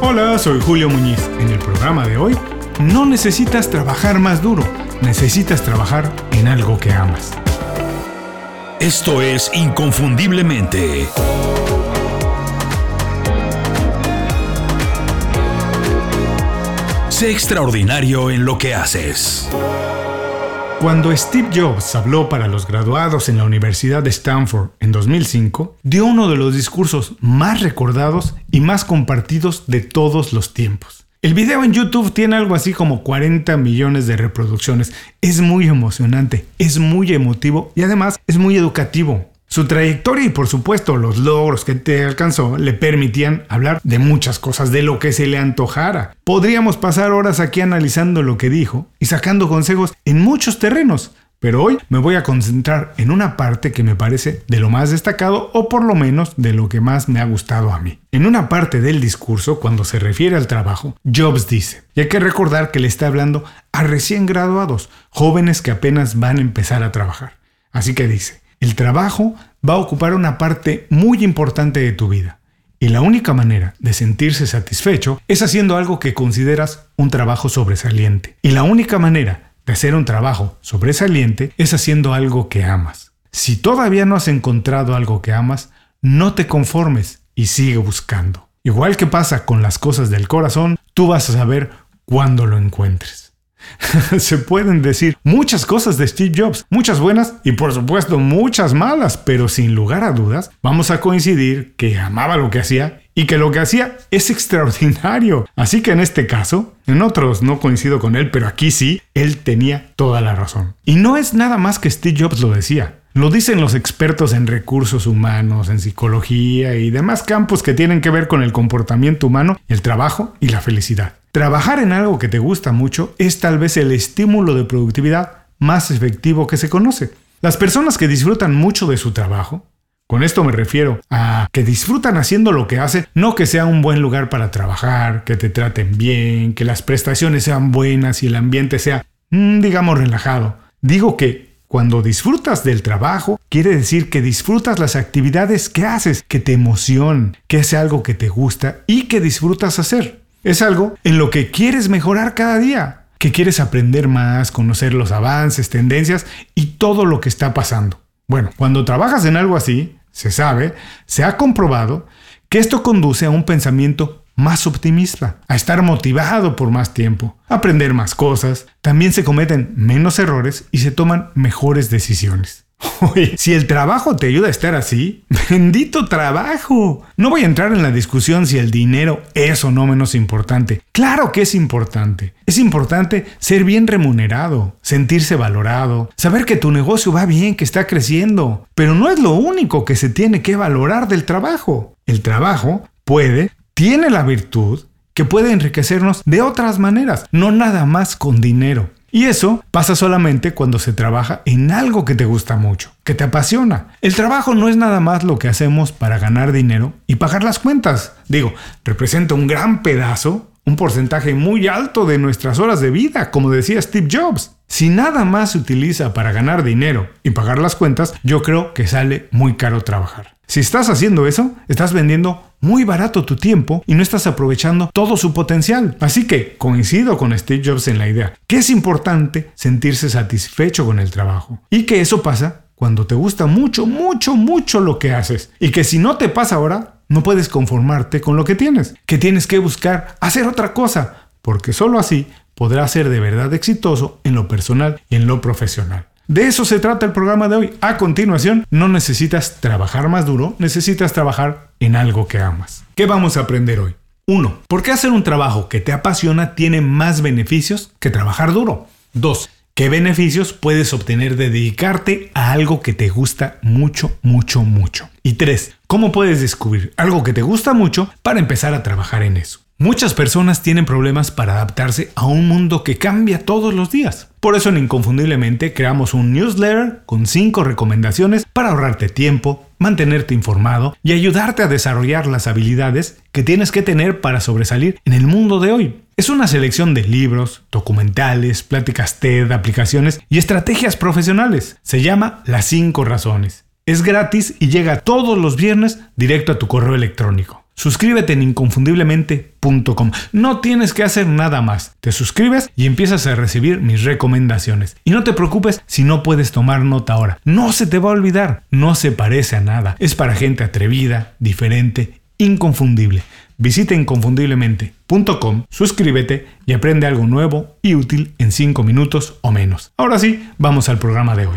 Hola, soy Julio Muñiz. En el programa de hoy, no necesitas trabajar más duro, necesitas trabajar en algo que amas. Esto es Inconfundiblemente. Sé extraordinario en lo que haces. Cuando Steve Jobs habló para los graduados en la Universidad de Stanford en 2005, dio uno de los discursos más recordados y más compartidos de todos los tiempos. El video en YouTube tiene algo así como 40 millones de reproducciones. Es muy emocionante, es muy emotivo y además es muy educativo. Su trayectoria y por supuesto los logros que te alcanzó le permitían hablar de muchas cosas, de lo que se le antojara. Podríamos pasar horas aquí analizando lo que dijo y sacando consejos en muchos terrenos, pero hoy me voy a concentrar en una parte que me parece de lo más destacado o por lo menos de lo que más me ha gustado a mí. En una parte del discurso, cuando se refiere al trabajo, Jobs dice, y hay que recordar que le está hablando a recién graduados, jóvenes que apenas van a empezar a trabajar. Así que dice, el trabajo va a ocupar una parte muy importante de tu vida. Y la única manera de sentirse satisfecho es haciendo algo que consideras un trabajo sobresaliente. Y la única manera de hacer un trabajo sobresaliente es haciendo algo que amas. Si todavía no has encontrado algo que amas, no te conformes y sigue buscando. Igual que pasa con las cosas del corazón, tú vas a saber cuándo lo encuentres. Se pueden decir muchas cosas de Steve Jobs, muchas buenas y por supuesto muchas malas, pero sin lugar a dudas vamos a coincidir que amaba lo que hacía y que lo que hacía es extraordinario. Así que en este caso, en otros no coincido con él, pero aquí sí, él tenía toda la razón. Y no es nada más que Steve Jobs lo decía. Lo dicen los expertos en recursos humanos, en psicología y demás campos que tienen que ver con el comportamiento humano, el trabajo y la felicidad. Trabajar en algo que te gusta mucho es tal vez el estímulo de productividad más efectivo que se conoce. Las personas que disfrutan mucho de su trabajo, con esto me refiero a que disfrutan haciendo lo que hacen, no que sea un buen lugar para trabajar, que te traten bien, que las prestaciones sean buenas y el ambiente sea, mm, digamos, relajado. Digo que cuando disfrutas del trabajo, quiere decir que disfrutas las actividades que haces, que te emocionan, que es algo que te gusta y que disfrutas hacer. Es algo en lo que quieres mejorar cada día, que quieres aprender más, conocer los avances, tendencias y todo lo que está pasando. Bueno, cuando trabajas en algo así, se sabe, se ha comprobado que esto conduce a un pensamiento más optimista, a estar motivado por más tiempo, a aprender más cosas, también se cometen menos errores y se toman mejores decisiones. Si el trabajo te ayuda a estar así, bendito trabajo. No voy a entrar en la discusión si el dinero es o no menos importante. Claro que es importante. Es importante ser bien remunerado, sentirse valorado, saber que tu negocio va bien, que está creciendo. Pero no es lo único que se tiene que valorar del trabajo. El trabajo puede, tiene la virtud que puede enriquecernos de otras maneras, no nada más con dinero. Y eso pasa solamente cuando se trabaja en algo que te gusta mucho, que te apasiona. El trabajo no es nada más lo que hacemos para ganar dinero y pagar las cuentas. Digo, representa un gran pedazo, un porcentaje muy alto de nuestras horas de vida, como decía Steve Jobs. Si nada más se utiliza para ganar dinero y pagar las cuentas, yo creo que sale muy caro trabajar. Si estás haciendo eso, estás vendiendo muy barato tu tiempo y no estás aprovechando todo su potencial. Así que coincido con Steve Jobs en la idea que es importante sentirse satisfecho con el trabajo y que eso pasa cuando te gusta mucho, mucho, mucho lo que haces y que si no te pasa ahora, no puedes conformarte con lo que tienes, que tienes que buscar hacer otra cosa, porque solo así podrás ser de verdad exitoso en lo personal y en lo profesional. De eso se trata el programa de hoy. A continuación, no necesitas trabajar más duro, necesitas trabajar en algo que amas. ¿Qué vamos a aprender hoy? 1. ¿Por qué hacer un trabajo que te apasiona tiene más beneficios que trabajar duro? 2. ¿Qué beneficios puedes obtener de dedicarte a algo que te gusta mucho, mucho, mucho? Y 3. ¿Cómo puedes descubrir algo que te gusta mucho para empezar a trabajar en eso? Muchas personas tienen problemas para adaptarse a un mundo que cambia todos los días. Por eso en Inconfundiblemente creamos un newsletter con 5 recomendaciones para ahorrarte tiempo, mantenerte informado y ayudarte a desarrollar las habilidades que tienes que tener para sobresalir en el mundo de hoy. Es una selección de libros, documentales, pláticas TED, aplicaciones y estrategias profesionales. Se llama Las 5 Razones. Es gratis y llega todos los viernes directo a tu correo electrónico. Suscríbete en inconfundiblemente.com. No tienes que hacer nada más. Te suscribes y empiezas a recibir mis recomendaciones. Y no te preocupes si no puedes tomar nota ahora. No se te va a olvidar. No se parece a nada. Es para gente atrevida, diferente, inconfundible. Visita inconfundiblemente.com, suscríbete y aprende algo nuevo y útil en 5 minutos o menos. Ahora sí, vamos al programa de hoy.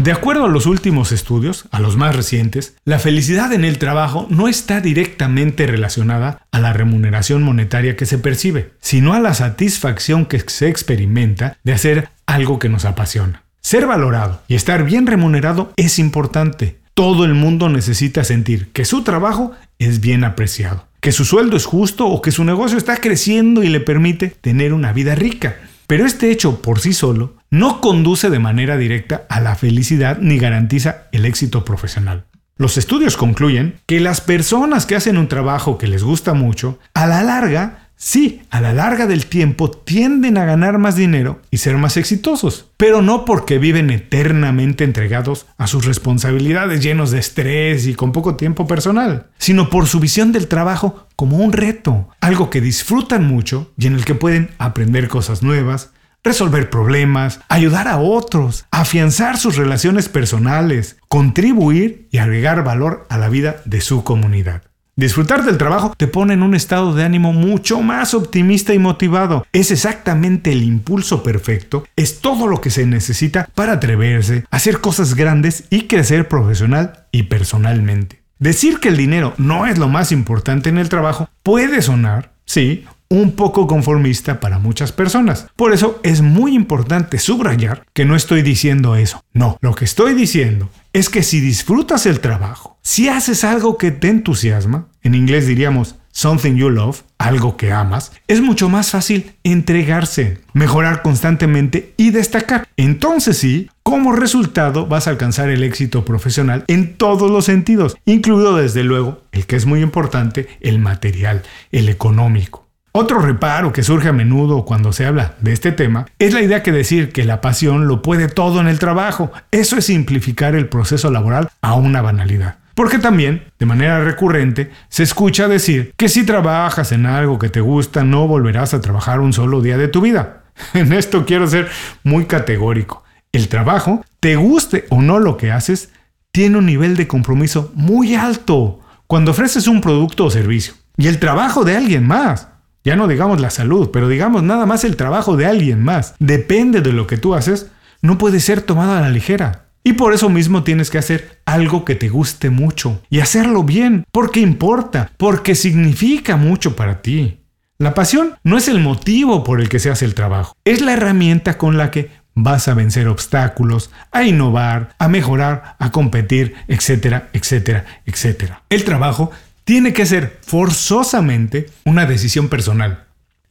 De acuerdo a los últimos estudios, a los más recientes, la felicidad en el trabajo no está directamente relacionada a la remuneración monetaria que se percibe, sino a la satisfacción que se experimenta de hacer algo que nos apasiona. Ser valorado y estar bien remunerado es importante. Todo el mundo necesita sentir que su trabajo es bien apreciado, que su sueldo es justo o que su negocio está creciendo y le permite tener una vida rica. Pero este hecho por sí solo no conduce de manera directa a la felicidad ni garantiza el éxito profesional. Los estudios concluyen que las personas que hacen un trabajo que les gusta mucho, a la larga, sí, a la larga del tiempo tienden a ganar más dinero y ser más exitosos, pero no porque viven eternamente entregados a sus responsabilidades llenos de estrés y con poco tiempo personal, sino por su visión del trabajo como un reto, algo que disfrutan mucho y en el que pueden aprender cosas nuevas, resolver problemas, ayudar a otros, afianzar sus relaciones personales, contribuir y agregar valor a la vida de su comunidad. Disfrutar del trabajo te pone en un estado de ánimo mucho más optimista y motivado. Es exactamente el impulso perfecto, es todo lo que se necesita para atreverse, hacer cosas grandes y crecer profesional y personalmente. Decir que el dinero no es lo más importante en el trabajo puede sonar, sí, un poco conformista para muchas personas. Por eso es muy importante subrayar que no estoy diciendo eso. No, lo que estoy diciendo es que si disfrutas el trabajo, si haces algo que te entusiasma, en inglés diríamos something you love, algo que amas, es mucho más fácil entregarse, mejorar constantemente y destacar. Entonces sí, como resultado vas a alcanzar el éxito profesional en todos los sentidos, incluido desde luego el que es muy importante, el material, el económico. Otro reparo que surge a menudo cuando se habla de este tema es la idea que decir que la pasión lo puede todo en el trabajo. Eso es simplificar el proceso laboral a una banalidad. Porque también, de manera recurrente, se escucha decir que si trabajas en algo que te gusta no volverás a trabajar un solo día de tu vida. En esto quiero ser muy categórico. El trabajo, te guste o no lo que haces, tiene un nivel de compromiso muy alto cuando ofreces un producto o servicio. Y el trabajo de alguien más, ya no digamos la salud, pero digamos nada más el trabajo de alguien más, depende de lo que tú haces, no puede ser tomado a la ligera. Y por eso mismo tienes que hacer algo que te guste mucho y hacerlo bien, porque importa, porque significa mucho para ti. La pasión no es el motivo por el que se hace el trabajo, es la herramienta con la que vas a vencer obstáculos, a innovar, a mejorar, a competir, etcétera, etcétera, etcétera. El trabajo tiene que ser forzosamente una decisión personal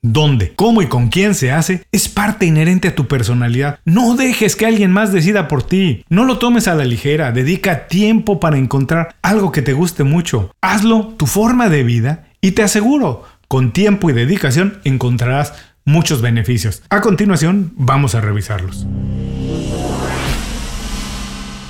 dónde, cómo y con quién se hace es parte inherente a tu personalidad. No dejes que alguien más decida por ti. No lo tomes a la ligera. Dedica tiempo para encontrar algo que te guste mucho. Hazlo tu forma de vida y te aseguro, con tiempo y dedicación encontrarás muchos beneficios. A continuación, vamos a revisarlos.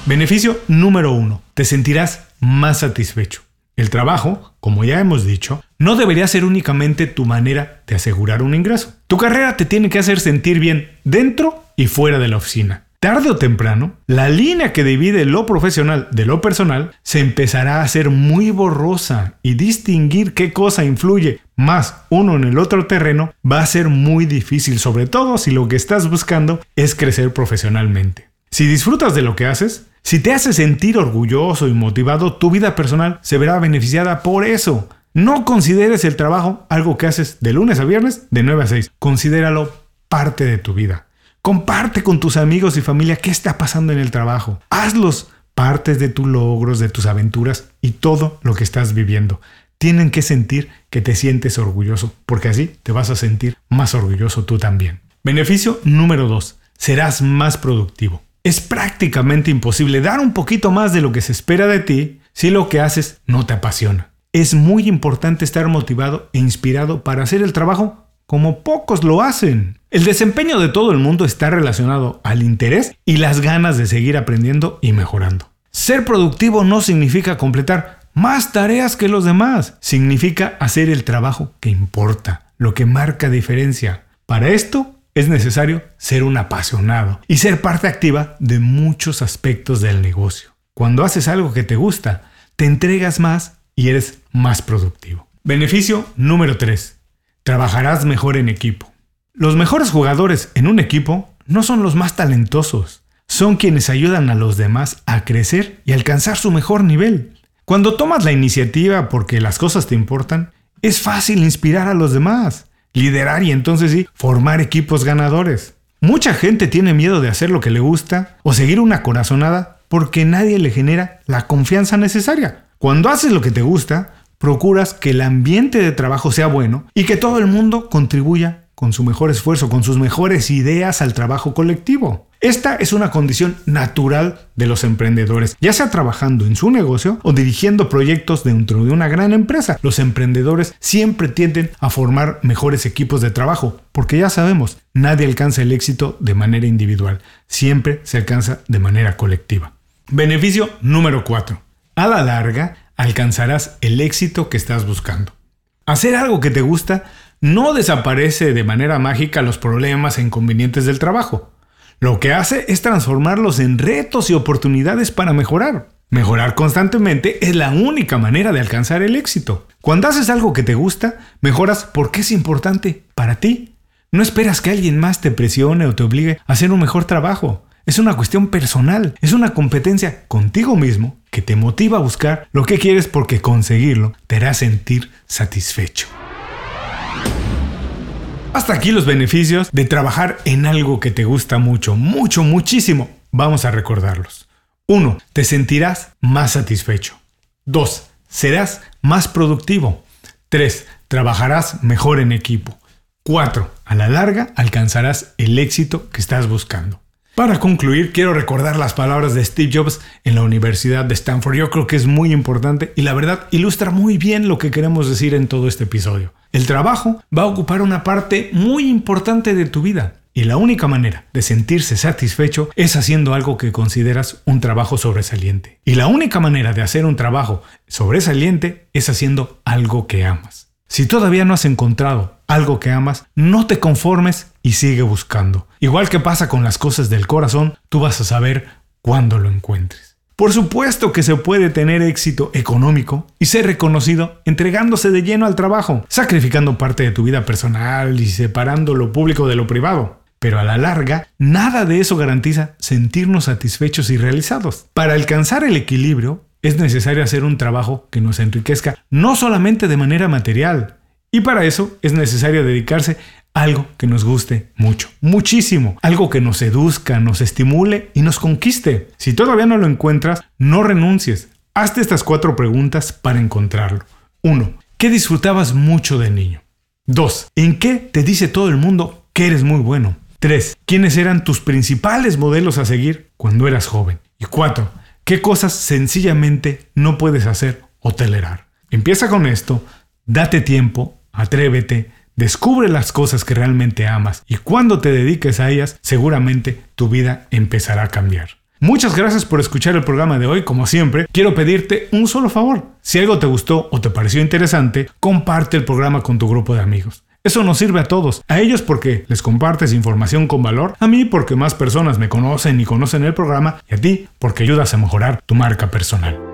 Beneficio número uno. Te sentirás más satisfecho. El trabajo, como ya hemos dicho, no debería ser únicamente tu manera de asegurar un ingreso. Tu carrera te tiene que hacer sentir bien dentro y fuera de la oficina. Tarde o temprano, la línea que divide lo profesional de lo personal se empezará a hacer muy borrosa y distinguir qué cosa influye más uno en el otro terreno va a ser muy difícil, sobre todo si lo que estás buscando es crecer profesionalmente. Si disfrutas de lo que haces, si te hace sentir orgulloso y motivado, tu vida personal se verá beneficiada por eso. No consideres el trabajo algo que haces de lunes a viernes de 9 a 6. Considéralo parte de tu vida. Comparte con tus amigos y familia qué está pasando en el trabajo. Hazlos partes de tus logros, de tus aventuras y todo lo que estás viviendo. Tienen que sentir que te sientes orgulloso, porque así te vas a sentir más orgulloso tú también. Beneficio número 2. Serás más productivo. Es prácticamente imposible dar un poquito más de lo que se espera de ti si lo que haces no te apasiona. Es muy importante estar motivado e inspirado para hacer el trabajo como pocos lo hacen. El desempeño de todo el mundo está relacionado al interés y las ganas de seguir aprendiendo y mejorando. Ser productivo no significa completar más tareas que los demás. Significa hacer el trabajo que importa, lo que marca diferencia. Para esto es necesario ser un apasionado y ser parte activa de muchos aspectos del negocio. Cuando haces algo que te gusta, te entregas más y eres más productivo. Beneficio número 3. Trabajarás mejor en equipo. Los mejores jugadores en un equipo no son los más talentosos, son quienes ayudan a los demás a crecer y alcanzar su mejor nivel. Cuando tomas la iniciativa porque las cosas te importan, es fácil inspirar a los demás, liderar y entonces sí, formar equipos ganadores. Mucha gente tiene miedo de hacer lo que le gusta o seguir una corazonada porque nadie le genera la confianza necesaria. Cuando haces lo que te gusta, procuras que el ambiente de trabajo sea bueno y que todo el mundo contribuya con su mejor esfuerzo, con sus mejores ideas al trabajo colectivo. Esta es una condición natural de los emprendedores, ya sea trabajando en su negocio o dirigiendo proyectos dentro de una gran empresa. Los emprendedores siempre tienden a formar mejores equipos de trabajo, porque ya sabemos, nadie alcanza el éxito de manera individual, siempre se alcanza de manera colectiva. Beneficio número 4. A la larga, alcanzarás el éxito que estás buscando. Hacer algo que te gusta no desaparece de manera mágica los problemas e inconvenientes del trabajo. Lo que hace es transformarlos en retos y oportunidades para mejorar. Mejorar constantemente es la única manera de alcanzar el éxito. Cuando haces algo que te gusta, mejoras porque es importante para ti. No esperas que alguien más te presione o te obligue a hacer un mejor trabajo. Es una cuestión personal, es una competencia contigo mismo que te motiva a buscar lo que quieres porque conseguirlo te hará sentir satisfecho. Hasta aquí los beneficios de trabajar en algo que te gusta mucho, mucho, muchísimo. Vamos a recordarlos. 1. Te sentirás más satisfecho. 2. Serás más productivo. 3. Trabajarás mejor en equipo. 4. A la larga alcanzarás el éxito que estás buscando. Para concluir, quiero recordar las palabras de Steve Jobs en la Universidad de Stanford. Yo creo que es muy importante y la verdad ilustra muy bien lo que queremos decir en todo este episodio. El trabajo va a ocupar una parte muy importante de tu vida. Y la única manera de sentirse satisfecho es haciendo algo que consideras un trabajo sobresaliente. Y la única manera de hacer un trabajo sobresaliente es haciendo algo que amas. Si todavía no has encontrado algo que amas, no te conformes y sigue buscando. Igual que pasa con las cosas del corazón, tú vas a saber cuándo lo encuentres. Por supuesto que se puede tener éxito económico y ser reconocido entregándose de lleno al trabajo, sacrificando parte de tu vida personal y separando lo público de lo privado. Pero a la larga, nada de eso garantiza sentirnos satisfechos y realizados. Para alcanzar el equilibrio, es necesario hacer un trabajo que nos enriquezca no solamente de manera material, y para eso es necesario dedicarse a algo que nos guste mucho, muchísimo, algo que nos seduzca, nos estimule y nos conquiste. Si todavía no lo encuentras, no renuncies. Hazte estas cuatro preguntas para encontrarlo. 1. ¿Qué disfrutabas mucho de niño? 2. ¿En qué te dice todo el mundo que eres muy bueno? 3. ¿Quiénes eran tus principales modelos a seguir cuando eras joven? Y 4 ¿Qué cosas sencillamente no puedes hacer o tolerar? Empieza con esto, date tiempo, atrévete, descubre las cosas que realmente amas y cuando te dediques a ellas, seguramente tu vida empezará a cambiar. Muchas gracias por escuchar el programa de hoy. Como siempre, quiero pedirte un solo favor. Si algo te gustó o te pareció interesante, comparte el programa con tu grupo de amigos. Eso nos sirve a todos, a ellos porque les compartes información con valor, a mí porque más personas me conocen y conocen el programa, y a ti porque ayudas a mejorar tu marca personal.